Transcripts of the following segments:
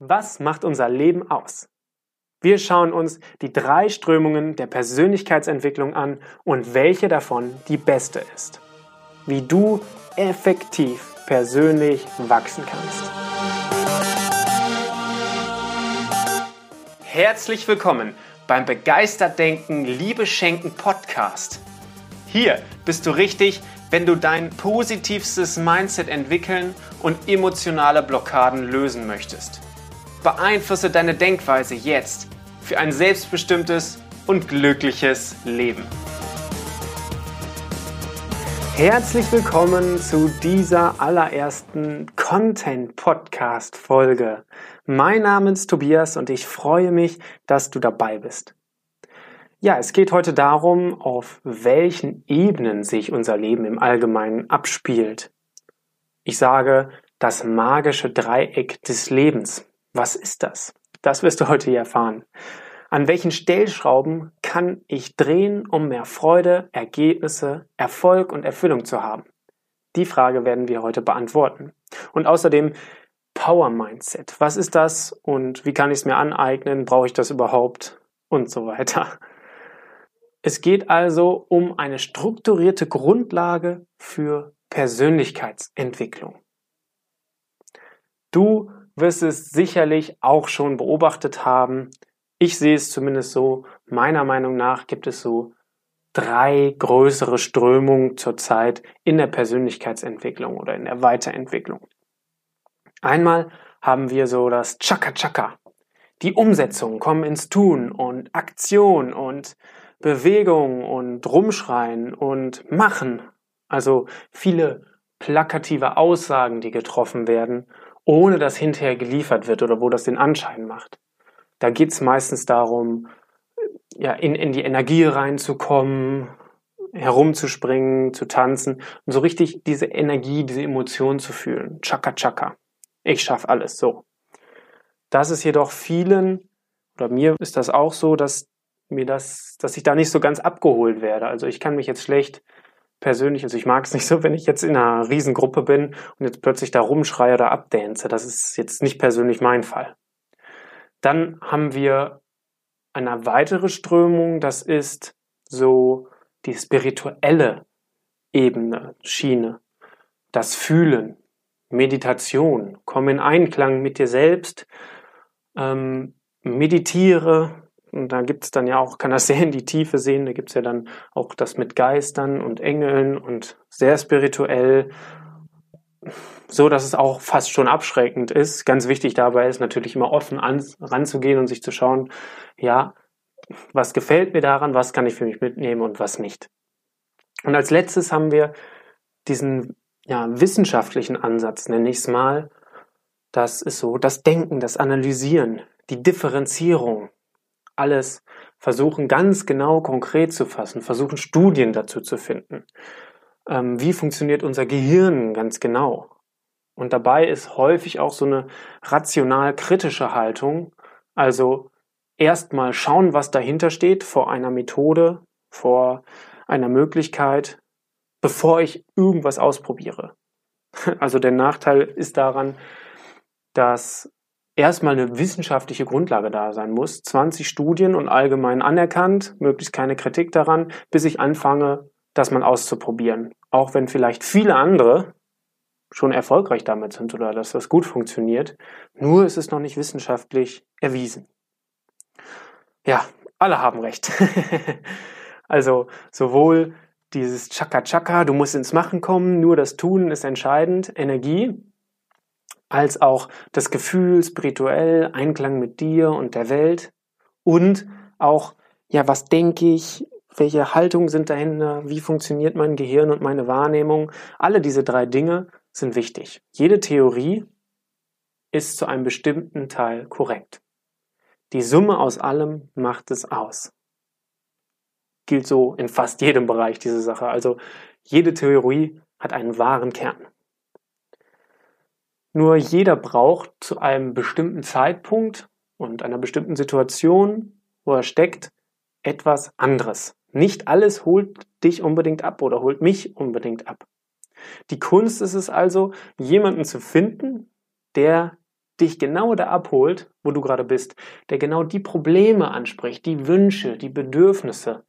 Was macht unser Leben aus? Wir schauen uns die drei Strömungen der Persönlichkeitsentwicklung an und welche davon die beste ist. Wie du effektiv persönlich wachsen kannst. Herzlich willkommen beim Begeistert Denken, Liebe Schenken Podcast. Hier bist du richtig, wenn du dein positivstes Mindset entwickeln und emotionale Blockaden lösen möchtest. Beeinflusse deine Denkweise jetzt für ein selbstbestimmtes und glückliches Leben. Herzlich willkommen zu dieser allerersten Content-Podcast-Folge. Mein Name ist Tobias und ich freue mich, dass du dabei bist. Ja, es geht heute darum, auf welchen Ebenen sich unser Leben im Allgemeinen abspielt. Ich sage das magische Dreieck des Lebens. Was ist das? Das wirst du heute hier erfahren. An welchen Stellschrauben kann ich drehen, um mehr Freude, Ergebnisse, Erfolg und Erfüllung zu haben? Die Frage werden wir heute beantworten. Und außerdem Power Mindset. Was ist das und wie kann ich es mir aneignen? Brauche ich das überhaupt? Und so weiter. Es geht also um eine strukturierte Grundlage für Persönlichkeitsentwicklung. Du wirst es sicherlich auch schon beobachtet haben. Ich sehe es zumindest so. Meiner Meinung nach gibt es so drei größere Strömungen zurzeit in der Persönlichkeitsentwicklung oder in der Weiterentwicklung. Einmal haben wir so das Chaka Chaka. Die Umsetzung, kommen ins Tun und Aktion und Bewegung und Rumschreien und Machen. Also viele plakative Aussagen, die getroffen werden ohne dass hinterher geliefert wird oder wo das den Anschein macht. Da geht es meistens darum, ja, in, in die Energie reinzukommen, herumzuspringen, zu tanzen und so richtig diese Energie, diese Emotion zu fühlen. Chaka Chaka. Ich schaff alles so. Das ist jedoch vielen, oder mir ist das auch so, dass mir das, dass ich da nicht so ganz abgeholt werde. Also ich kann mich jetzt schlecht persönlich, also ich mag es nicht so, wenn ich jetzt in einer Riesengruppe bin und jetzt plötzlich da rumschreie oder abdänze. Das ist jetzt nicht persönlich mein Fall. Dann haben wir eine weitere Strömung, das ist so die spirituelle Ebene, Schiene, das Fühlen, Meditation, komm in Einklang mit dir selbst, ähm, meditiere, und da gibt's dann ja auch, kann das sehr in die Tiefe sehen, da gibt's ja dann auch das mit Geistern und Engeln und sehr spirituell, so dass es auch fast schon abschreckend ist. Ganz wichtig dabei ist natürlich immer offen an, ranzugehen und sich zu schauen, ja, was gefällt mir daran, was kann ich für mich mitnehmen und was nicht. Und als letztes haben wir diesen ja, wissenschaftlichen Ansatz, nenne ich es mal. Das ist so das Denken, das Analysieren, die Differenzierung, alles versuchen ganz genau konkret zu fassen, versuchen Studien dazu zu finden. Ähm, wie funktioniert unser Gehirn ganz genau? Und dabei ist häufig auch so eine rational-kritische Haltung, also erstmal schauen, was dahinter steht vor einer Methode, vor einer Möglichkeit, bevor ich irgendwas ausprobiere. Also der Nachteil ist daran, dass erstmal eine wissenschaftliche Grundlage da sein muss. 20 Studien und allgemein anerkannt, möglichst keine Kritik daran, bis ich anfange, das mal auszuprobieren. Auch wenn vielleicht viele andere schon erfolgreich damit sind oder dass das gut funktioniert. Nur ist es noch nicht wissenschaftlich erwiesen. Ja, alle haben recht. also sowohl dieses Chaka Chaka, du musst ins Machen kommen, nur das Tun ist entscheidend, Energie, als auch das Gefühl, spirituell, Einklang mit dir und der Welt und auch, ja, was denke ich, welche Haltungen sind dahinter, wie funktioniert mein Gehirn und meine Wahrnehmung. Alle diese drei Dinge sind wichtig. Jede Theorie ist zu einem bestimmten Teil korrekt. Die Summe aus allem macht es aus. Gilt so in fast jedem Bereich diese Sache. Also jede Theorie hat einen wahren Kern. Nur jeder braucht zu einem bestimmten Zeitpunkt und einer bestimmten Situation, wo er steckt, etwas anderes. Nicht alles holt dich unbedingt ab oder holt mich unbedingt ab. Die Kunst ist es also, jemanden zu finden, der dich genau da abholt, wo du gerade bist, der genau die Probleme anspricht, die Wünsche, die Bedürfnisse,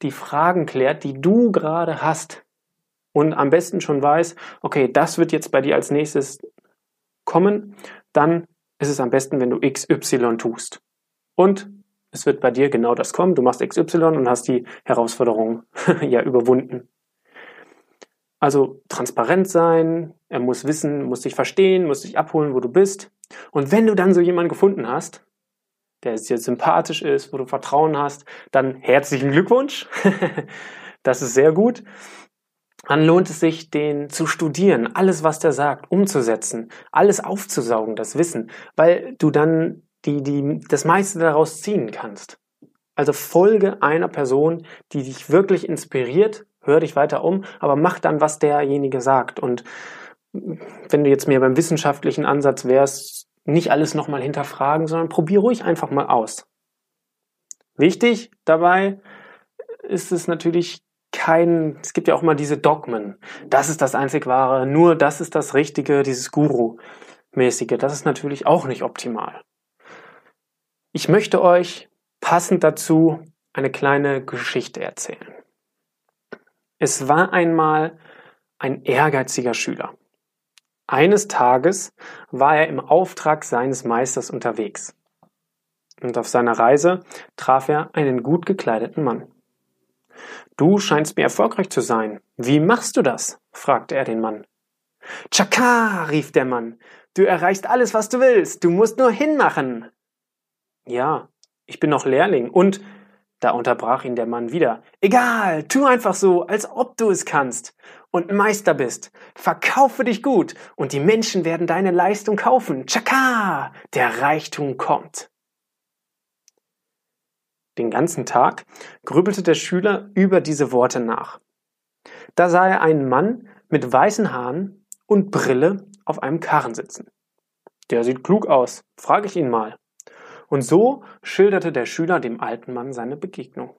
die Fragen klärt, die du gerade hast und am besten schon weiß, okay, das wird jetzt bei dir als nächstes kommen, dann ist es am besten, wenn du XY tust. Und es wird bei dir genau das kommen. Du machst XY und hast die Herausforderung ja überwunden. Also transparent sein, er muss wissen, muss dich verstehen, muss dich abholen, wo du bist. Und wenn du dann so jemanden gefunden hast, der dir sympathisch ist, wo du Vertrauen hast, dann herzlichen Glückwunsch. das ist sehr gut. Dann lohnt es sich, den zu studieren, alles, was der sagt, umzusetzen, alles aufzusaugen, das Wissen, weil du dann die, die, das meiste daraus ziehen kannst. Also folge einer Person, die dich wirklich inspiriert, hör dich weiter um, aber mach dann, was derjenige sagt. Und wenn du jetzt mehr beim wissenschaftlichen Ansatz wärst, nicht alles nochmal hinterfragen, sondern probier ruhig einfach mal aus. Wichtig dabei ist es natürlich kein, es gibt ja auch mal diese Dogmen. Das ist das einzig wahre, nur das ist das Richtige, dieses Guru-mäßige. Das ist natürlich auch nicht optimal. Ich möchte euch passend dazu eine kleine Geschichte erzählen. Es war einmal ein ehrgeiziger Schüler. Eines Tages war er im Auftrag seines Meisters unterwegs. Und auf seiner Reise traf er einen gut gekleideten Mann. Du scheinst mir erfolgreich zu sein. Wie machst du das? fragte er den Mann. Chaka, rief der Mann. Du erreichst alles, was du willst. Du musst nur hinmachen. Ja, ich bin noch Lehrling und da unterbrach ihn der Mann wieder. Egal, tu einfach so, als ob du es kannst und Meister bist. Verkaufe dich gut und die Menschen werden deine Leistung kaufen. Chaka, der Reichtum kommt. Den ganzen Tag grübelte der Schüler über diese Worte nach. Da sah er einen Mann mit weißen Haaren und Brille auf einem Karren sitzen. Der sieht klug aus, frage ich ihn mal. Und so schilderte der Schüler dem alten Mann seine Begegnung.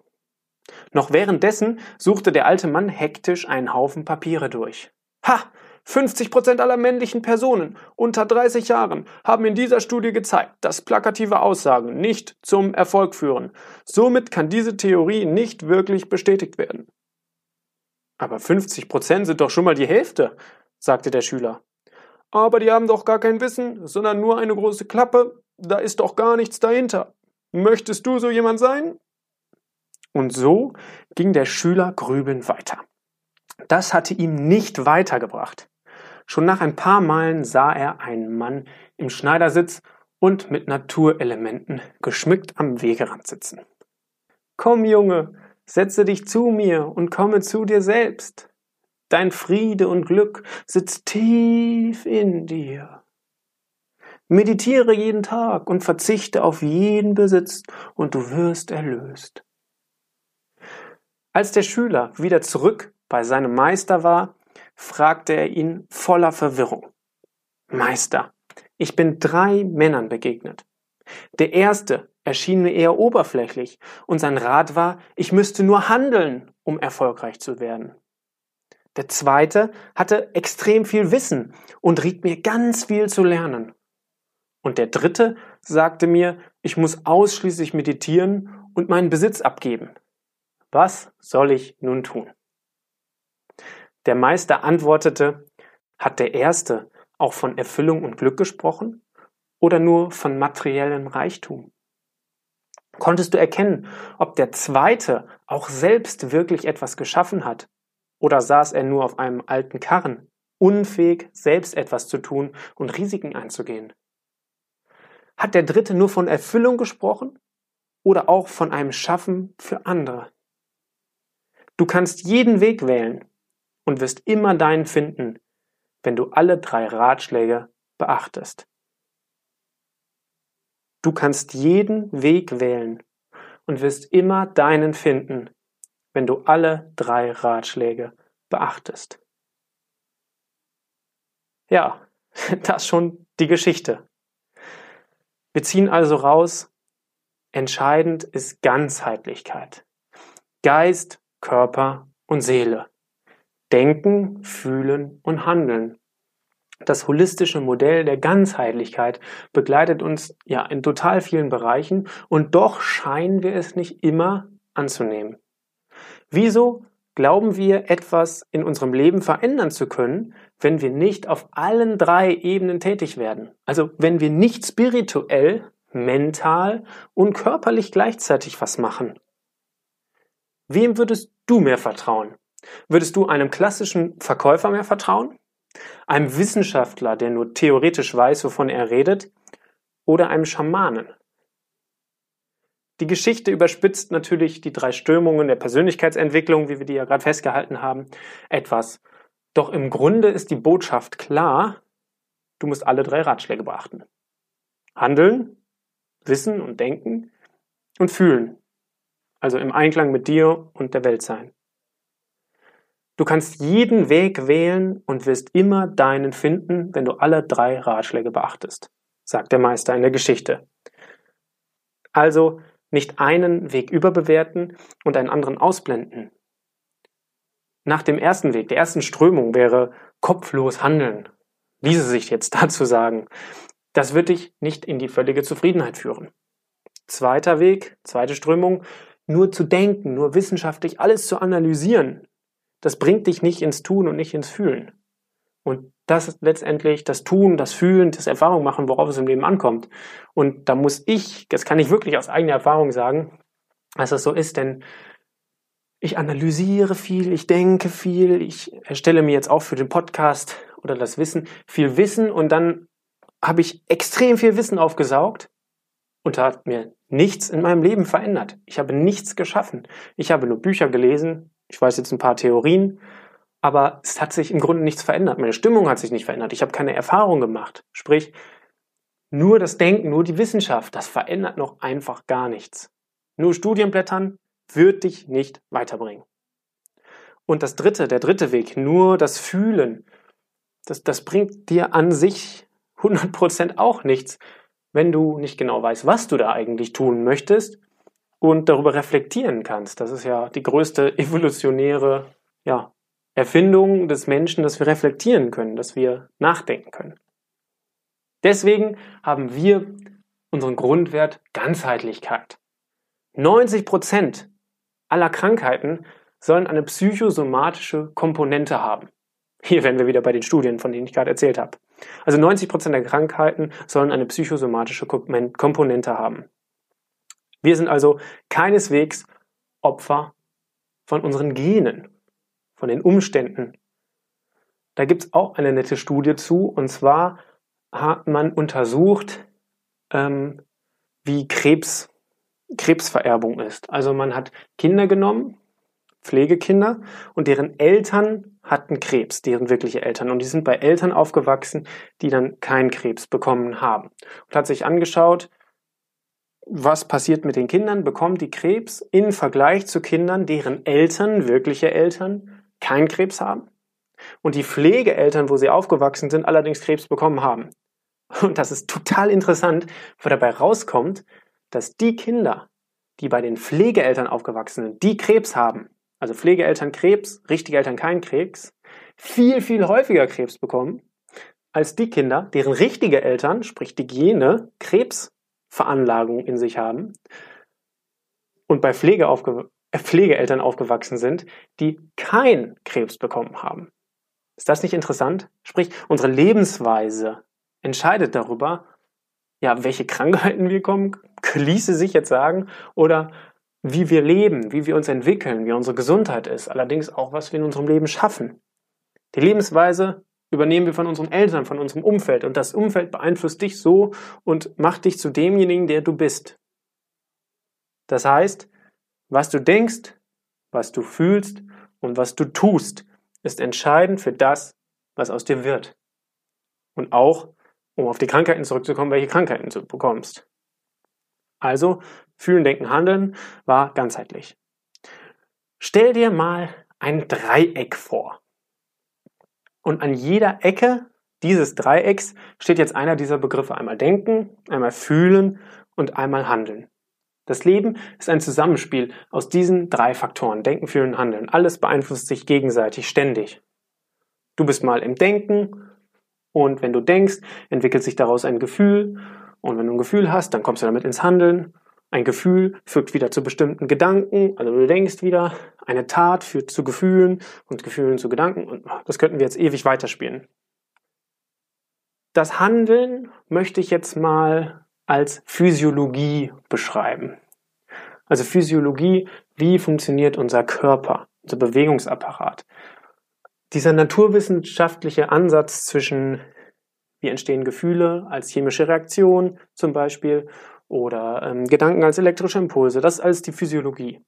Noch währenddessen suchte der alte Mann hektisch einen Haufen Papiere durch. Ha! 50 Prozent aller männlichen Personen unter 30 Jahren haben in dieser Studie gezeigt, dass plakative Aussagen nicht zum Erfolg führen. Somit kann diese Theorie nicht wirklich bestätigt werden. Aber 50 Prozent sind doch schon mal die Hälfte, sagte der Schüler. Aber die haben doch gar kein Wissen, sondern nur eine große Klappe da ist doch gar nichts dahinter. Möchtest du so jemand sein? Und so ging der Schüler grübeln weiter. Das hatte ihm nicht weitergebracht. Schon nach ein paar Malen sah er einen Mann im Schneidersitz und mit Naturelementen geschmückt am Wegerand sitzen. Komm, Junge, setze dich zu mir und komme zu dir selbst. Dein Friede und Glück sitzt tief in dir. Meditiere jeden Tag und verzichte auf jeden Besitz und du wirst erlöst. Als der Schüler wieder zurück bei seinem Meister war, fragte er ihn voller Verwirrung. Meister, ich bin drei Männern begegnet. Der erste erschien mir eher oberflächlich und sein Rat war, ich müsste nur handeln, um erfolgreich zu werden. Der zweite hatte extrem viel Wissen und riet mir ganz viel zu lernen. Und der dritte sagte mir, ich muss ausschließlich meditieren und meinen Besitz abgeben. Was soll ich nun tun? Der Meister antwortete, hat der Erste auch von Erfüllung und Glück gesprochen oder nur von materiellem Reichtum? Konntest du erkennen, ob der Zweite auch selbst wirklich etwas geschaffen hat oder saß er nur auf einem alten Karren, unfähig, selbst etwas zu tun und Risiken einzugehen? Hat der Dritte nur von Erfüllung gesprochen oder auch von einem Schaffen für andere? Du kannst jeden Weg wählen und wirst immer deinen finden, wenn du alle drei Ratschläge beachtest. Du kannst jeden Weg wählen und wirst immer deinen finden, wenn du alle drei Ratschläge beachtest. Ja, das schon die Geschichte. Wir ziehen also raus, entscheidend ist Ganzheitlichkeit. Geist, Körper und Seele. Denken, fühlen und handeln. Das holistische Modell der Ganzheitlichkeit begleitet uns ja in total vielen Bereichen und doch scheinen wir es nicht immer anzunehmen. Wieso glauben wir, etwas in unserem Leben verändern zu können, wenn wir nicht auf allen drei Ebenen tätig werden? Also wenn wir nicht spirituell, mental und körperlich gleichzeitig was machen. Wem würdest du mehr vertrauen? Würdest du einem klassischen Verkäufer mehr vertrauen? Einem Wissenschaftler, der nur theoretisch weiß, wovon er redet? Oder einem Schamanen? Die Geschichte überspitzt natürlich die drei Strömungen der Persönlichkeitsentwicklung, wie wir die ja gerade festgehalten haben, etwas. Doch im Grunde ist die Botschaft klar, du musst alle drei Ratschläge beachten. Handeln, Wissen und Denken und Fühlen. Also im Einklang mit dir und der Welt sein. Du kannst jeden Weg wählen und wirst immer deinen finden, wenn du alle drei Ratschläge beachtest, sagt der Meister in der Geschichte. Also nicht einen Weg überbewerten und einen anderen ausblenden. Nach dem ersten Weg, der ersten Strömung wäre kopflos handeln. Ließe sich jetzt dazu sagen. Das wird dich nicht in die völlige Zufriedenheit führen. Zweiter Weg, zweite Strömung, nur zu denken, nur wissenschaftlich alles zu analysieren. Das bringt dich nicht ins Tun und nicht ins Fühlen. Und das ist letztendlich das Tun, das Fühlen, das Erfahrung machen, worauf es im Leben ankommt. Und da muss ich, das kann ich wirklich aus eigener Erfahrung sagen, dass das so ist, denn ich analysiere viel, ich denke viel, ich erstelle mir jetzt auch für den Podcast oder das Wissen viel Wissen und dann habe ich extrem viel Wissen aufgesaugt und hat mir nichts in meinem Leben verändert. Ich habe nichts geschaffen. Ich habe nur Bücher gelesen, ich weiß jetzt ein paar Theorien, aber es hat sich im Grunde nichts verändert. Meine Stimmung hat sich nicht verändert. Ich habe keine Erfahrung gemacht. Sprich, nur das Denken, nur die Wissenschaft, das verändert noch einfach gar nichts. Nur Studienblättern wird dich nicht weiterbringen. Und das dritte, der dritte Weg, nur das Fühlen, das, das bringt dir an sich 100% auch nichts, wenn du nicht genau weißt, was du da eigentlich tun möchtest und darüber reflektieren kannst. Das ist ja die größte evolutionäre ja, Erfindung des Menschen, dass wir reflektieren können, dass wir nachdenken können. Deswegen haben wir unseren Grundwert Ganzheitlichkeit. 90 Prozent aller Krankheiten sollen eine psychosomatische Komponente haben. Hier wären wir wieder bei den Studien, von denen ich gerade erzählt habe. Also 90 Prozent der Krankheiten sollen eine psychosomatische Komponente haben. Wir sind also keineswegs Opfer von unseren Genen von den Umständen. Da gibt es auch eine nette Studie zu, und zwar hat man untersucht, ähm, wie Krebs, Krebsvererbung ist. Also man hat Kinder genommen, Pflegekinder, und deren Eltern hatten Krebs, deren wirkliche Eltern. Und die sind bei Eltern aufgewachsen, die dann keinen Krebs bekommen haben. Und hat sich angeschaut, was passiert mit den Kindern, bekommen die Krebs im Vergleich zu Kindern, deren Eltern, wirkliche Eltern, keinen Krebs haben und die Pflegeeltern, wo sie aufgewachsen sind, allerdings Krebs bekommen haben. Und das ist total interessant, weil dabei rauskommt, dass die Kinder, die bei den Pflegeeltern aufgewachsen sind, die Krebs haben, also Pflegeeltern Krebs, richtige Eltern keinen Krebs, viel, viel häufiger Krebs bekommen, als die Kinder, deren richtige Eltern, sprich die Gene, Krebsveranlagung in sich haben und bei Pflege aufge Pflegeeltern aufgewachsen sind, die kein Krebs bekommen haben. Ist das nicht interessant? Sprich, unsere Lebensweise entscheidet darüber, ja, welche Krankheiten wir kommen, ließe sich jetzt sagen, oder wie wir leben, wie wir uns entwickeln, wie unsere Gesundheit ist, allerdings auch, was wir in unserem Leben schaffen. Die Lebensweise übernehmen wir von unseren Eltern, von unserem Umfeld und das Umfeld beeinflusst dich so und macht dich zu demjenigen, der du bist. Das heißt, was du denkst, was du fühlst und was du tust, ist entscheidend für das, was aus dir wird. Und auch, um auf die Krankheiten zurückzukommen, welche Krankheiten du bekommst. Also, fühlen, denken, handeln war ganzheitlich. Stell dir mal ein Dreieck vor. Und an jeder Ecke dieses Dreiecks steht jetzt einer dieser Begriffe. Einmal denken, einmal fühlen und einmal handeln. Das Leben ist ein Zusammenspiel aus diesen drei Faktoren. Denken, Fühlen, Handeln. Alles beeinflusst sich gegenseitig ständig. Du bist mal im Denken Und wenn du denkst, entwickelt sich daraus ein Gefühl. Und wenn du ein Gefühl hast, dann kommst du damit ins Handeln. Ein Gefühl führt wieder zu bestimmten Gedanken, also du denkst wieder. Eine Tat führt zu Gefühlen und Gefühlen zu Gedanken. Und das könnten wir jetzt ewig weiterspielen. Das Handeln möchte ich jetzt mal als Physiologie beschreiben. Also Physiologie, wie funktioniert unser Körper, unser Bewegungsapparat. Dieser naturwissenschaftliche Ansatz zwischen wie entstehen Gefühle als chemische Reaktion zum Beispiel oder ähm, Gedanken als elektrische Impulse, das ist alles die Physiologie.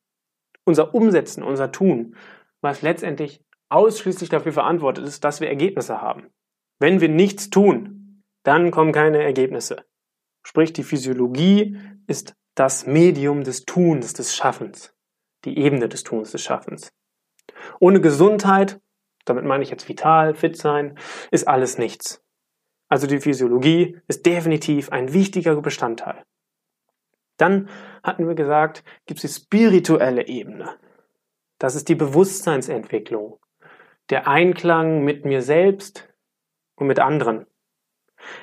Unser Umsetzen, unser Tun, was letztendlich ausschließlich dafür verantwortet ist, dass wir Ergebnisse haben. Wenn wir nichts tun, dann kommen keine Ergebnisse. Sprich, die Physiologie ist das Medium des Tuns, des Schaffens, die Ebene des Tuns, des Schaffens. Ohne Gesundheit, damit meine ich jetzt vital, fit sein, ist alles nichts. Also die Physiologie ist definitiv ein wichtiger Bestandteil. Dann hatten wir gesagt, gibt es die spirituelle Ebene. Das ist die Bewusstseinsentwicklung, der Einklang mit mir selbst und mit anderen.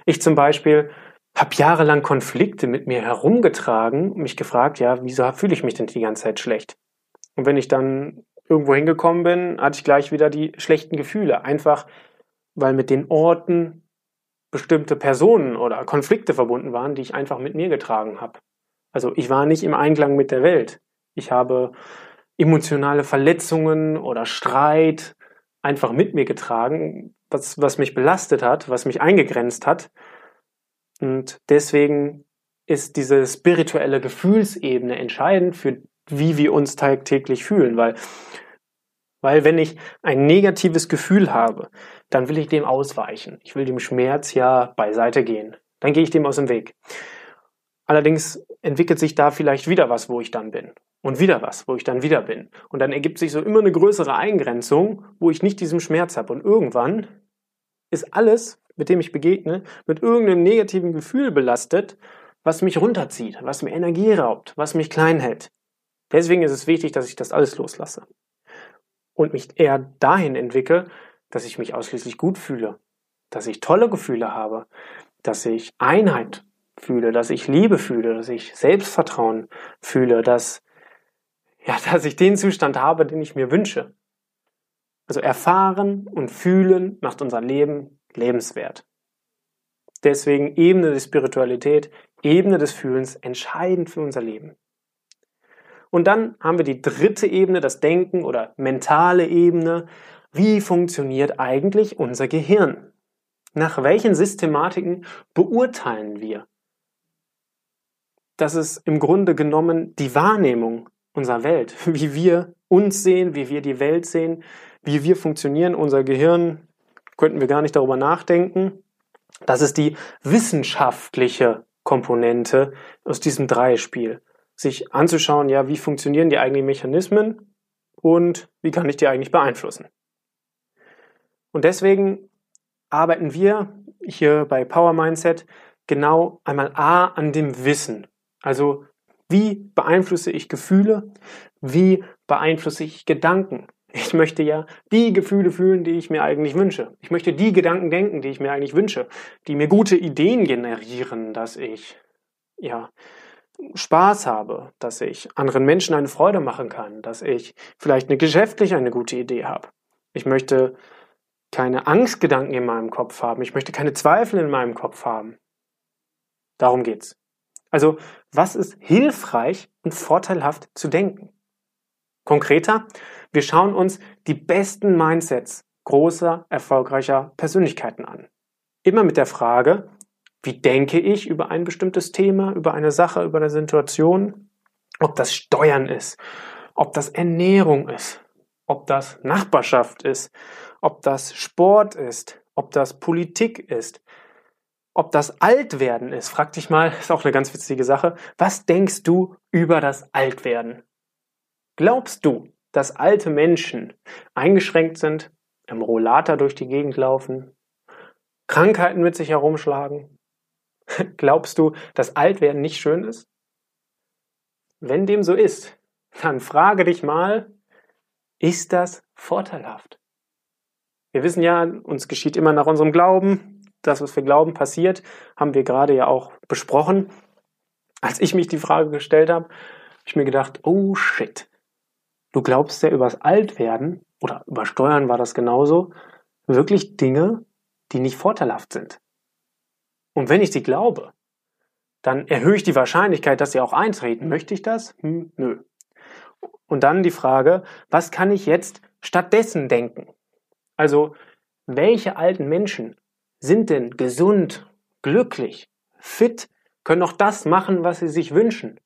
Ich zum Beispiel habe jahrelang Konflikte mit mir herumgetragen und mich gefragt, ja, wieso fühle ich mich denn die ganze Zeit schlecht? Und wenn ich dann irgendwo hingekommen bin, hatte ich gleich wieder die schlechten Gefühle. Einfach, weil mit den Orten bestimmte Personen oder Konflikte verbunden waren, die ich einfach mit mir getragen habe. Also ich war nicht im Einklang mit der Welt. Ich habe emotionale Verletzungen oder Streit einfach mit mir getragen, was, was mich belastet hat, was mich eingegrenzt hat und deswegen ist diese spirituelle Gefühlsebene entscheidend für wie wir uns tagtäglich fühlen, weil weil wenn ich ein negatives Gefühl habe, dann will ich dem ausweichen. Ich will dem Schmerz ja beiseite gehen. Dann gehe ich dem aus dem Weg. Allerdings entwickelt sich da vielleicht wieder was, wo ich dann bin. Und wieder was, wo ich dann wieder bin. Und dann ergibt sich so immer eine größere Eingrenzung, wo ich nicht diesen Schmerz habe. Und irgendwann ist alles mit dem ich begegne, mit irgendeinem negativen Gefühl belastet, was mich runterzieht, was mir Energie raubt, was mich klein hält. Deswegen ist es wichtig, dass ich das alles loslasse und mich eher dahin entwickle, dass ich mich ausschließlich gut fühle, dass ich tolle Gefühle habe, dass ich Einheit fühle, dass ich Liebe fühle, dass ich Selbstvertrauen fühle, dass ja, dass ich den Zustand habe, den ich mir wünsche. Also erfahren und fühlen macht unser Leben lebenswert. Deswegen Ebene der Spiritualität, Ebene des Fühlens entscheidend für unser Leben. Und dann haben wir die dritte Ebene, das Denken oder mentale Ebene. Wie funktioniert eigentlich unser Gehirn? Nach welchen Systematiken beurteilen wir? Das ist im Grunde genommen die Wahrnehmung unserer Welt, wie wir uns sehen, wie wir die Welt sehen, wie wir funktionieren. Unser Gehirn könnten wir gar nicht darüber nachdenken. Das ist die wissenschaftliche Komponente aus diesem Dreispiel. Sich anzuschauen, ja, wie funktionieren die eigenen Mechanismen und wie kann ich die eigentlich beeinflussen. Und deswegen arbeiten wir hier bei Power Mindset genau einmal A an dem Wissen. Also wie beeinflusse ich Gefühle? Wie beeinflusse ich Gedanken? Ich möchte ja die Gefühle fühlen, die ich mir eigentlich wünsche. Ich möchte die Gedanken denken, die ich mir eigentlich wünsche, die mir gute Ideen generieren, dass ich ja Spaß habe, dass ich anderen Menschen eine Freude machen kann, dass ich vielleicht eine geschäftlich eine gute Idee habe. Ich möchte keine Angstgedanken in meinem Kopf haben. Ich möchte keine Zweifel in meinem Kopf haben. Darum geht's. Also, was ist hilfreich und vorteilhaft zu denken? Konkreter, wir schauen uns die besten Mindsets großer, erfolgreicher Persönlichkeiten an. Immer mit der Frage, wie denke ich über ein bestimmtes Thema, über eine Sache, über eine Situation? Ob das Steuern ist, ob das Ernährung ist, ob das Nachbarschaft ist, ob das Sport ist, ob das Politik ist, ob das Altwerden ist. Frag dich mal, ist auch eine ganz witzige Sache. Was denkst du über das Altwerden? Glaubst du, dass alte Menschen eingeschränkt sind, im Rollator durch die Gegend laufen, Krankheiten mit sich herumschlagen? Glaubst du, dass Altwerden nicht schön ist? Wenn dem so ist, dann frage dich mal, ist das vorteilhaft? Wir wissen ja, uns geschieht immer nach unserem Glauben. Das, was wir glauben, passiert, haben wir gerade ja auch besprochen. Als ich mich die Frage gestellt habe, habe ich mir gedacht, oh shit, du glaubst ja übers Altwerden oder über Steuern war das genauso, wirklich Dinge, die nicht vorteilhaft sind. Und wenn ich sie glaube, dann erhöhe ich die Wahrscheinlichkeit, dass sie auch eintreten. Möchte ich das? Hm, nö. Und dann die Frage, was kann ich jetzt stattdessen denken? Also, welche alten Menschen sind denn gesund, glücklich, fit, können auch das machen, was sie sich wünschen?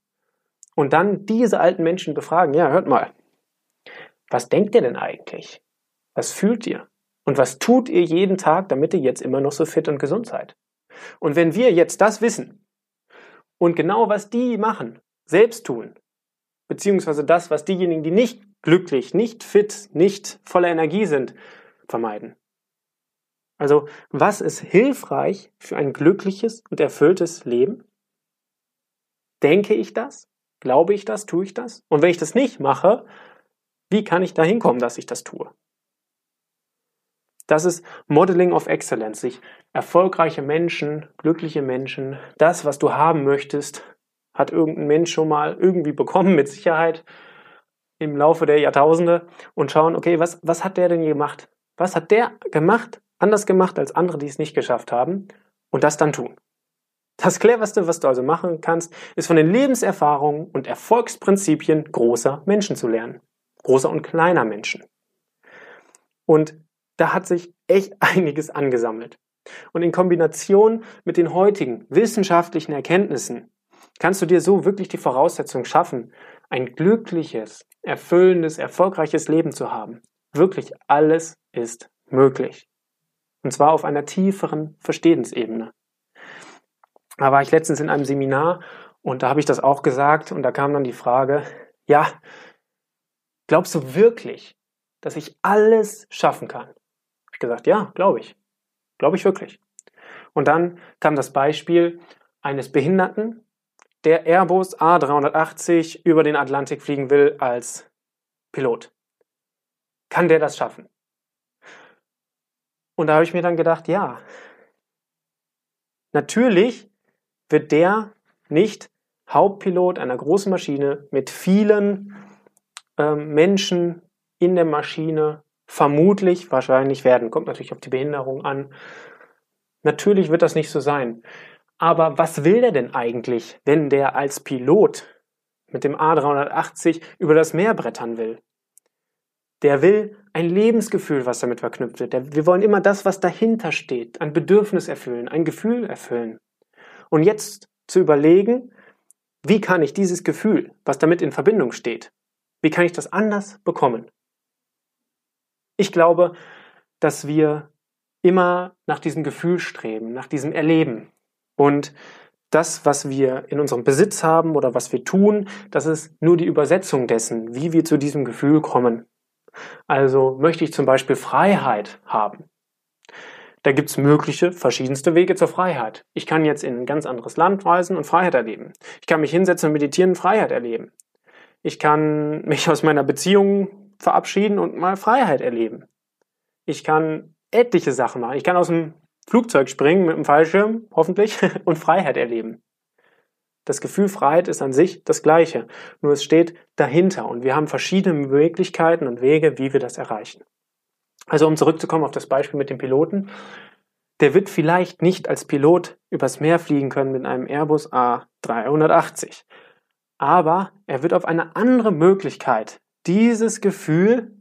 Und dann diese alten Menschen befragen, ja, hört mal, was denkt ihr denn eigentlich? Was fühlt ihr? Und was tut ihr jeden Tag, damit ihr jetzt immer noch so fit und gesund seid? Und wenn wir jetzt das wissen und genau was die machen, selbst tun, beziehungsweise das, was diejenigen, die nicht glücklich, nicht fit, nicht voller Energie sind, vermeiden. Also, was ist hilfreich für ein glückliches und erfülltes Leben? Denke ich das? Glaube ich das? Tue ich das? Und wenn ich das nicht mache, wie kann ich da hinkommen, dass ich das tue? Das ist Modeling of Excellence, sich erfolgreiche Menschen, glückliche Menschen, das, was du haben möchtest, hat irgendein Mensch schon mal irgendwie bekommen, mit Sicherheit im Laufe der Jahrtausende und schauen, okay, was, was hat der denn gemacht? Was hat der gemacht, anders gemacht als andere, die es nicht geschafft haben und das dann tun? Das cleverste, was du also machen kannst, ist von den Lebenserfahrungen und Erfolgsprinzipien großer Menschen zu lernen. Großer und kleiner Menschen. Und da hat sich echt einiges angesammelt. Und in Kombination mit den heutigen wissenschaftlichen Erkenntnissen kannst du dir so wirklich die Voraussetzung schaffen, ein glückliches, erfüllendes, erfolgreiches Leben zu haben. Wirklich alles ist möglich. Und zwar auf einer tieferen Verstehensebene. Da war ich letztens in einem Seminar und da habe ich das auch gesagt und da kam dann die Frage, ja, glaubst du wirklich, dass ich alles schaffen kann? Hab ich gesagt, ja, glaube ich. Glaube ich wirklich. Und dann kam das Beispiel eines Behinderten, der Airbus A380 über den Atlantik fliegen will als Pilot. Kann der das schaffen? Und da habe ich mir dann gedacht, ja, natürlich wird der nicht Hauptpilot einer großen Maschine mit vielen ähm, Menschen in der Maschine vermutlich wahrscheinlich werden. Kommt natürlich auf die Behinderung an. Natürlich wird das nicht so sein. Aber was will der denn eigentlich, wenn der als Pilot mit dem A380 über das Meer brettern will? Der will ein Lebensgefühl, was damit verknüpft wird. wir wollen immer das, was dahinter steht, ein Bedürfnis erfüllen, ein Gefühl erfüllen. Und jetzt zu überlegen, wie kann ich dieses Gefühl, was damit in Verbindung steht, wie kann ich das anders bekommen? Ich glaube, dass wir immer nach diesem Gefühl streben, nach diesem Erleben. Und das, was wir in unserem Besitz haben oder was wir tun, das ist nur die Übersetzung dessen, wie wir zu diesem Gefühl kommen. Also möchte ich zum Beispiel Freiheit haben. Da gibt es mögliche, verschiedenste Wege zur Freiheit. Ich kann jetzt in ein ganz anderes Land reisen und Freiheit erleben. Ich kann mich hinsetzen und meditieren und Freiheit erleben. Ich kann mich aus meiner Beziehung verabschieden und mal Freiheit erleben. Ich kann etliche Sachen machen. Ich kann aus dem Flugzeug springen mit dem Fallschirm, hoffentlich, und Freiheit erleben. Das Gefühl Freiheit ist an sich das gleiche, nur es steht dahinter und wir haben verschiedene Möglichkeiten und Wege, wie wir das erreichen. Also um zurückzukommen auf das Beispiel mit dem Piloten, der wird vielleicht nicht als Pilot übers Meer fliegen können mit einem Airbus A380, aber er wird auf eine andere Möglichkeit dieses Gefühl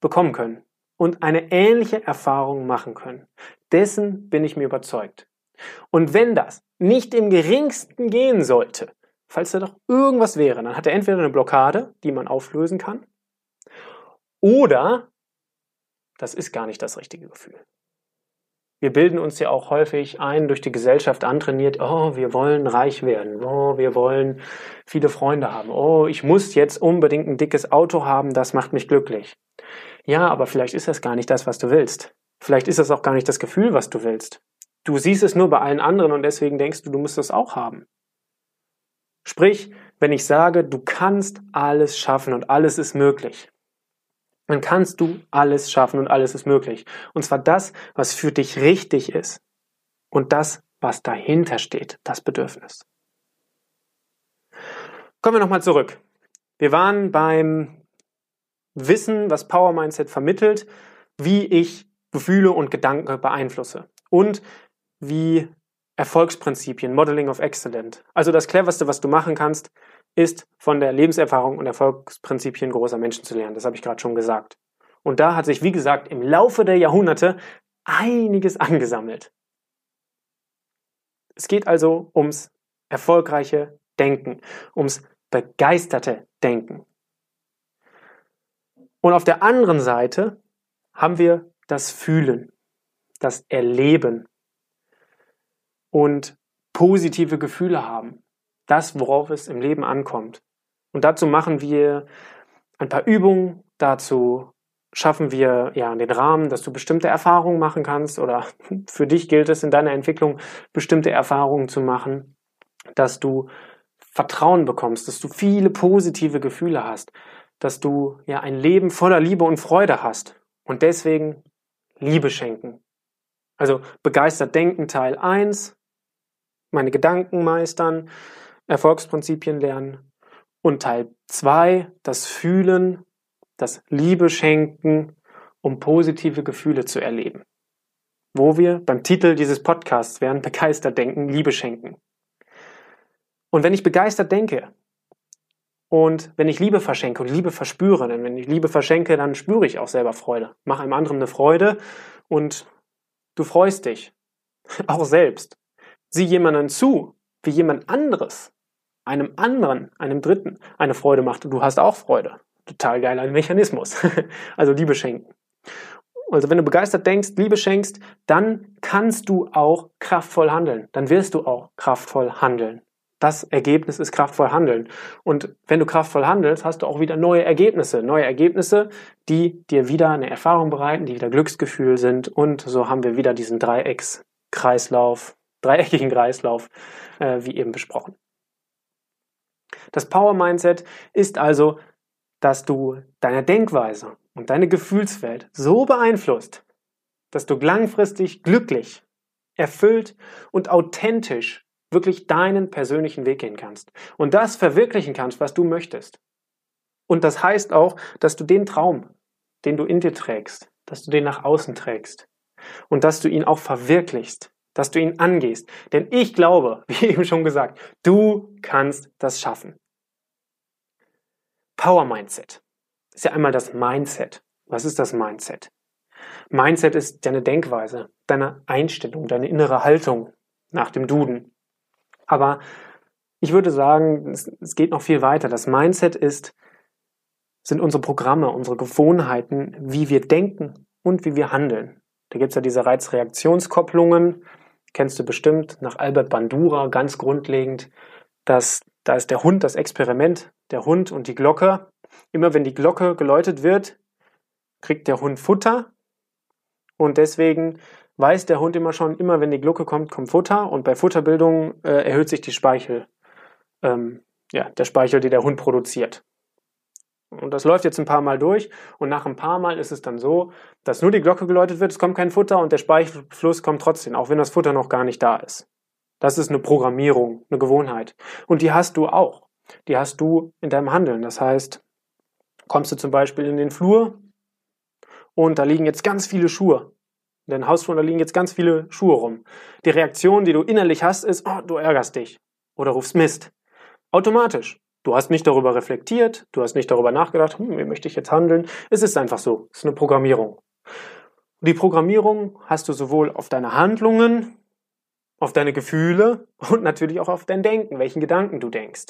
bekommen können und eine ähnliche Erfahrung machen können. Dessen bin ich mir überzeugt. Und wenn das nicht im geringsten gehen sollte, falls da doch irgendwas wäre, dann hat er entweder eine Blockade, die man auflösen kann, oder das ist gar nicht das richtige Gefühl. Wir bilden uns ja auch häufig ein, durch die Gesellschaft antrainiert, oh, wir wollen reich werden, oh, wir wollen viele Freunde haben, oh, ich muss jetzt unbedingt ein dickes Auto haben, das macht mich glücklich. Ja, aber vielleicht ist das gar nicht das, was du willst. Vielleicht ist das auch gar nicht das Gefühl, was du willst. Du siehst es nur bei allen anderen und deswegen denkst du, du musst das auch haben. Sprich, wenn ich sage, du kannst alles schaffen und alles ist möglich, dann kannst du alles schaffen und alles ist möglich. Und zwar das, was für dich richtig ist. und das, was dahinter steht, das Bedürfnis. Kommen wir nochmal zurück. Wir waren beim Wissen, was Power Mindset vermittelt, wie ich Gefühle und Gedanken beeinflusse und wie Erfolgsprinzipien, Modeling of Excellent. Also das cleverste, was du machen kannst, ist von der Lebenserfahrung und Erfolgsprinzipien großer Menschen zu lernen. Das habe ich gerade schon gesagt. Und da hat sich, wie gesagt, im Laufe der Jahrhunderte einiges angesammelt. Es geht also ums erfolgreiche Denken, ums begeisterte Denken. Und auf der anderen Seite haben wir das Fühlen, das Erleben und positive Gefühle haben. Das, worauf es im Leben ankommt. Und dazu machen wir ein paar Übungen, dazu schaffen wir ja den Rahmen, dass du bestimmte Erfahrungen machen kannst oder für dich gilt es in deiner Entwicklung bestimmte Erfahrungen zu machen, dass du Vertrauen bekommst, dass du viele positive Gefühle hast, dass du ja ein Leben voller Liebe und Freude hast und deswegen Liebe schenken. Also begeistert denken Teil 1, meine Gedanken meistern, Erfolgsprinzipien lernen und Teil 2, das Fühlen, das Liebe schenken, um positive Gefühle zu erleben. Wo wir beim Titel dieses Podcasts wären, begeistert denken, Liebe schenken. Und wenn ich begeistert denke und wenn ich Liebe verschenke und Liebe verspüre, denn wenn ich Liebe verschenke, dann spüre ich auch selber Freude. Mach einem anderen eine Freude und du freust dich. Auch selbst. Sieh jemanden zu, wie jemand anderes einem anderen, einem Dritten eine Freude macht und du hast auch Freude total geiler Mechanismus. also Liebe schenken. Also wenn du begeistert denkst, Liebe schenkst, dann kannst du auch kraftvoll handeln. Dann wirst du auch kraftvoll handeln. Das Ergebnis ist kraftvoll handeln. Und wenn du kraftvoll handelst, hast du auch wieder neue Ergebnisse. Neue Ergebnisse, die dir wieder eine Erfahrung bereiten, die wieder Glücksgefühl sind. Und so haben wir wieder diesen Dreieckskreislauf, dreieckigen Kreislauf, äh, wie eben besprochen. Das Power Mindset ist also dass du deine Denkweise und deine Gefühlswelt so beeinflusst, dass du langfristig glücklich, erfüllt und authentisch wirklich deinen persönlichen Weg gehen kannst und das verwirklichen kannst, was du möchtest. Und das heißt auch, dass du den Traum, den du in dir trägst, dass du den nach außen trägst und dass du ihn auch verwirklichst, dass du ihn angehst. Denn ich glaube, wie eben schon gesagt, du kannst das schaffen. Power Mindset ist ja einmal das Mindset. Was ist das Mindset? Mindset ist deine Denkweise, deine Einstellung, deine innere Haltung nach dem Duden. Aber ich würde sagen, es, geht noch viel weiter. Das Mindset ist, sind unsere Programme, unsere Gewohnheiten, wie wir denken und wie wir handeln. Da gibt es ja diese Reizreaktionskopplungen, kennst du bestimmt, nach Albert Bandura ganz grundlegend, dass da ist der Hund das Experiment, der Hund und die Glocke. Immer wenn die Glocke geläutet wird, kriegt der Hund Futter. Und deswegen weiß der Hund immer schon, immer wenn die Glocke kommt, kommt Futter. Und bei Futterbildung äh, erhöht sich die Speichel, ähm, ja, der Speichel, den der Hund produziert. Und das läuft jetzt ein paar Mal durch. Und nach ein paar Mal ist es dann so, dass nur die Glocke geläutet wird, es kommt kein Futter und der Speichelfluss kommt trotzdem, auch wenn das Futter noch gar nicht da ist. Das ist eine Programmierung, eine Gewohnheit. Und die hast du auch. Die hast du in deinem Handeln. Das heißt, kommst du zum Beispiel in den Flur und da liegen jetzt ganz viele Schuhe. In deinem Hausflur, da liegen jetzt ganz viele Schuhe rum. Die Reaktion, die du innerlich hast, ist, oh, du ärgerst dich. Oder rufst Mist. Automatisch. Du hast nicht darüber reflektiert, du hast nicht darüber nachgedacht, hm, wie möchte ich jetzt handeln. Es ist einfach so. Es ist eine Programmierung. Und die Programmierung hast du sowohl auf deine Handlungen auf deine Gefühle und natürlich auch auf dein Denken, welchen Gedanken du denkst.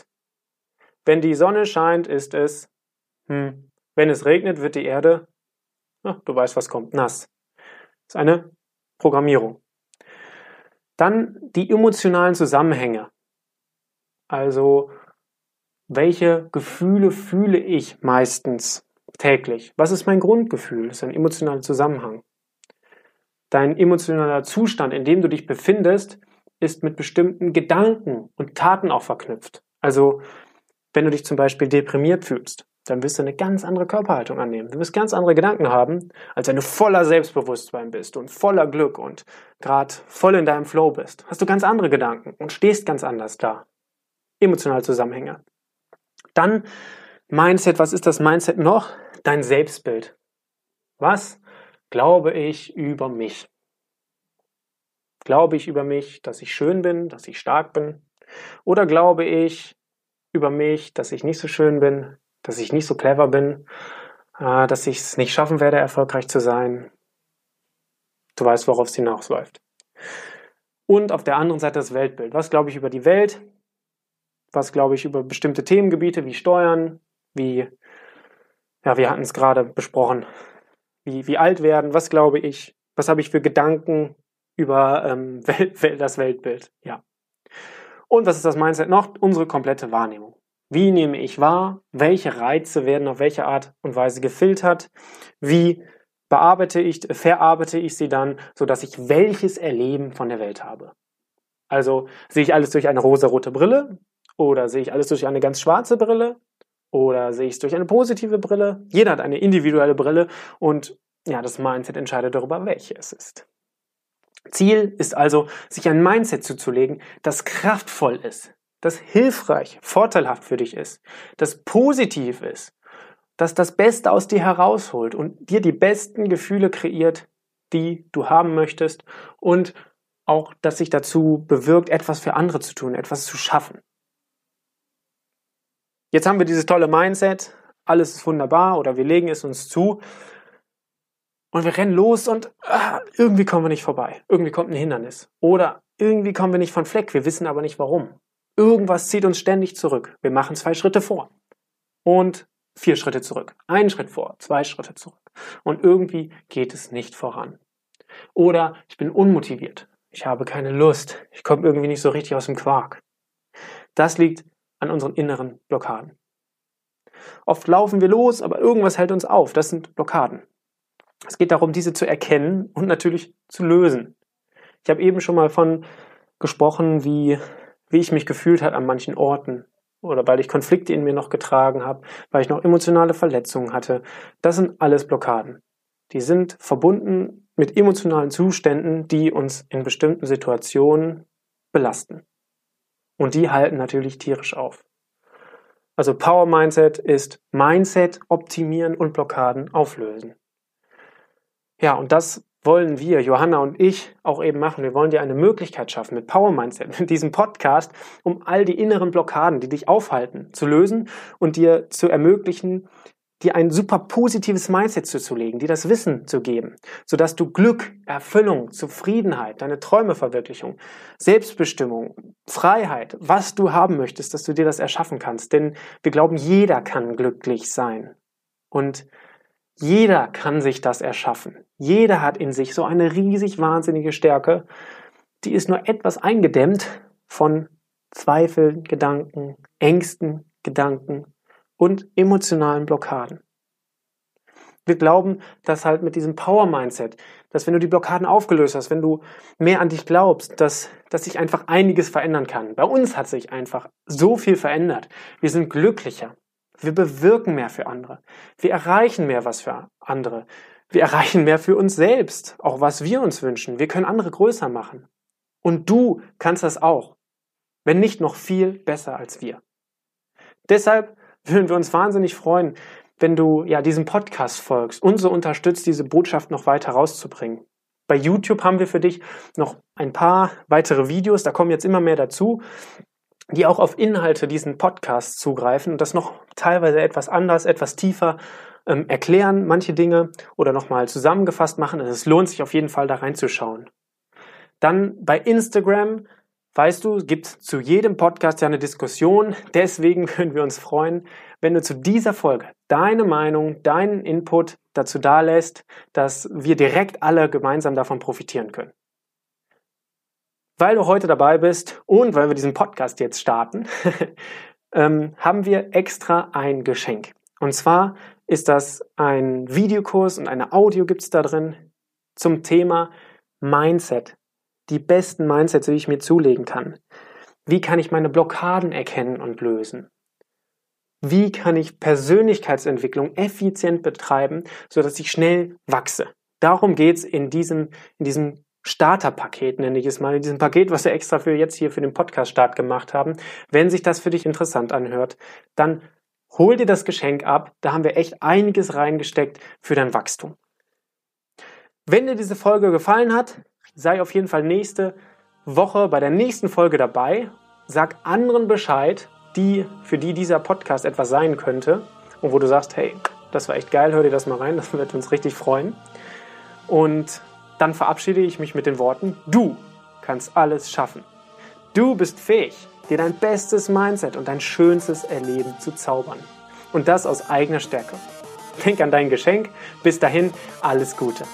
Wenn die Sonne scheint, ist es, hm, wenn es regnet, wird die Erde, ach, du weißt, was kommt, nass. Das ist eine Programmierung. Dann die emotionalen Zusammenhänge. Also, welche Gefühle fühle ich meistens täglich? Was ist mein Grundgefühl? Das ist ein emotionaler Zusammenhang. Dein emotionaler Zustand, in dem du dich befindest, ist mit bestimmten Gedanken und Taten auch verknüpft. Also, wenn du dich zum Beispiel deprimiert fühlst, dann wirst du eine ganz andere Körperhaltung annehmen. Du wirst ganz andere Gedanken haben, als wenn du voller Selbstbewusstsein bist und voller Glück und gerade voll in deinem Flow bist. Hast du ganz andere Gedanken und stehst ganz anders da. Emotional Zusammenhänge. Dann Mindset, was ist das Mindset noch? Dein Selbstbild. Was glaube ich über mich? Glaube ich über mich, dass ich schön bin, dass ich stark bin? Oder glaube ich über mich, dass ich nicht so schön bin, dass ich nicht so clever bin, äh, dass ich es nicht schaffen werde, erfolgreich zu sein? Du weißt, worauf es hinausläuft. Und auf der anderen Seite das Weltbild. Was glaube ich über die Welt? Was glaube ich über bestimmte Themengebiete wie Steuern, wie, ja, wir hatten es gerade besprochen, wie, wie alt werden? Was glaube ich? Was habe ich für Gedanken über ähm, Welt, das Weltbild? Ja. Und was ist das Mindset noch? Unsere komplette Wahrnehmung. Wie nehme ich wahr? Welche Reize werden auf welche Art und Weise gefiltert? Wie bearbeite ich, verarbeite ich sie dann, sodass ich welches Erleben von der Welt habe? Also sehe ich alles durch eine rosarote Brille oder sehe ich alles durch eine ganz schwarze Brille oder sehe ich es durch eine positive Brille? Jeder hat eine individuelle Brille und ja, das Mindset entscheidet darüber, welche es ist. Ziel ist also, sich ein Mindset zuzulegen, das kraftvoll ist, das hilfreich, vorteilhaft für dich ist, das positiv ist, das das Beste aus dir herausholt und dir die besten Gefühle kreiert, die du haben möchtest und auch, dass sich dazu bewirkt, etwas für andere zu tun, etwas zu schaffen. Jetzt haben wir dieses tolle Mindset, alles ist wunderbar oder wir legen es uns zu und wir rennen los und ah, irgendwie kommen wir nicht vorbei. Irgendwie kommt ein Hindernis. Oder irgendwie kommen wir nicht von Fleck, wir wissen aber nicht warum. Irgendwas zieht uns ständig zurück. Wir machen zwei Schritte vor und vier Schritte zurück. Einen Schritt vor, zwei Schritte zurück. Und irgendwie geht es nicht voran. Oder ich bin unmotiviert. Ich habe keine Lust. Ich komme irgendwie nicht so richtig aus dem Quark. Das liegt an unseren inneren Blockaden. Oft laufen wir los, aber irgendwas hält uns auf. Das sind Blockaden. Es geht darum, diese zu erkennen und natürlich zu lösen. Ich habe eben schon mal von gesprochen, wie, wie ich mich gefühlt habe an manchen Orten oder weil ich Konflikte in mir noch getragen habe, weil ich noch emotionale Verletzungen hatte. Das sind alles Blockaden. Die sind verbunden mit emotionalen Zuständen, die uns in bestimmten Situationen belasten. Und die halten natürlich tierisch auf. Also Power Mindset ist Mindset optimieren und Blockaden auflösen. Ja, und das wollen wir, Johanna und ich, auch eben machen. Wir wollen dir eine Möglichkeit schaffen mit Power Mindset, mit diesem Podcast, um all die inneren Blockaden, die dich aufhalten, zu lösen und dir zu ermöglichen, dir ein super positives Mindset zuzulegen, dir das Wissen zu geben, sodass du Glück, Erfüllung, Zufriedenheit, deine Träumeverwirklichung, Selbstbestimmung, Freiheit, was du haben möchtest, dass du dir das erschaffen kannst. Denn wir glauben, jeder kann glücklich sein. Und jeder kann sich das erschaffen. Jeder hat in sich so eine riesig wahnsinnige Stärke, die ist nur etwas eingedämmt von Zweifeln, Gedanken, Ängsten, Gedanken und emotionalen Blockaden. Wir glauben, dass halt mit diesem Power-Mindset, dass wenn du die Blockaden aufgelöst hast, wenn du mehr an dich glaubst, dass, dass sich einfach einiges verändern kann. Bei uns hat sich einfach so viel verändert. Wir sind glücklicher. Wir bewirken mehr für andere. Wir erreichen mehr was für andere. Wir erreichen mehr für uns selbst, auch was wir uns wünschen. Wir können andere größer machen. Und du kannst das auch, wenn nicht noch viel besser als wir. Deshalb würden wir uns wahnsinnig freuen, wenn du ja diesem Podcast folgst und so unterstützt, diese Botschaft noch weiter rauszubringen. Bei YouTube haben wir für dich noch ein paar weitere Videos, da kommen jetzt immer mehr dazu, die auch auf Inhalte diesen Podcasts zugreifen und das noch teilweise etwas anders, etwas tiefer ähm, erklären, manche Dinge oder nochmal zusammengefasst machen. Es lohnt sich auf jeden Fall da reinzuschauen. Dann bei Instagram Weißt du, es gibt zu jedem Podcast ja eine Diskussion. Deswegen würden wir uns freuen, wenn du zu dieser Folge deine Meinung, deinen Input dazu dalässt, dass wir direkt alle gemeinsam davon profitieren können. Weil du heute dabei bist und weil wir diesen Podcast jetzt starten, ähm, haben wir extra ein Geschenk. Und zwar ist das ein Videokurs und eine Audio gibt's da drin zum Thema Mindset die besten Mindsets, die ich mir zulegen kann? Wie kann ich meine Blockaden erkennen und lösen? wie kann ich Persönlichkeitsentwicklung effizient betreiben, sodass ich schnell wachse. Darum geht's in diesem, in diesem Starterpaket, nenne ich es mal, in diesem Paket, was wir extra für jetzt hier für den Podcast-Start gemacht haben. Wenn sich das für dich interessant anhört, dann hol dir das Geschenk ab. Da haben wir echt einiges reingesteckt für dein Wachstum. Wenn dir diese Folge gefallen hat, sei auf jeden Fall nächste Woche bei der nächsten Folge dabei. Sag anderen Bescheid, die, für die dieser Podcast etwas sein könnte und wo du sagst, hey, das war echt geil, hör dir das mal rein, das wird uns richtig freuen. Und dann verabschiede ich mich mit den Worten, du kannst alles schaffen. Du bist fähig, dir dein bestes Mindset und dein schönstes Erleben zu zaubern. Und das aus eigener Stärke. Denk an dein Geschenk. Bis dahin, alles Gute.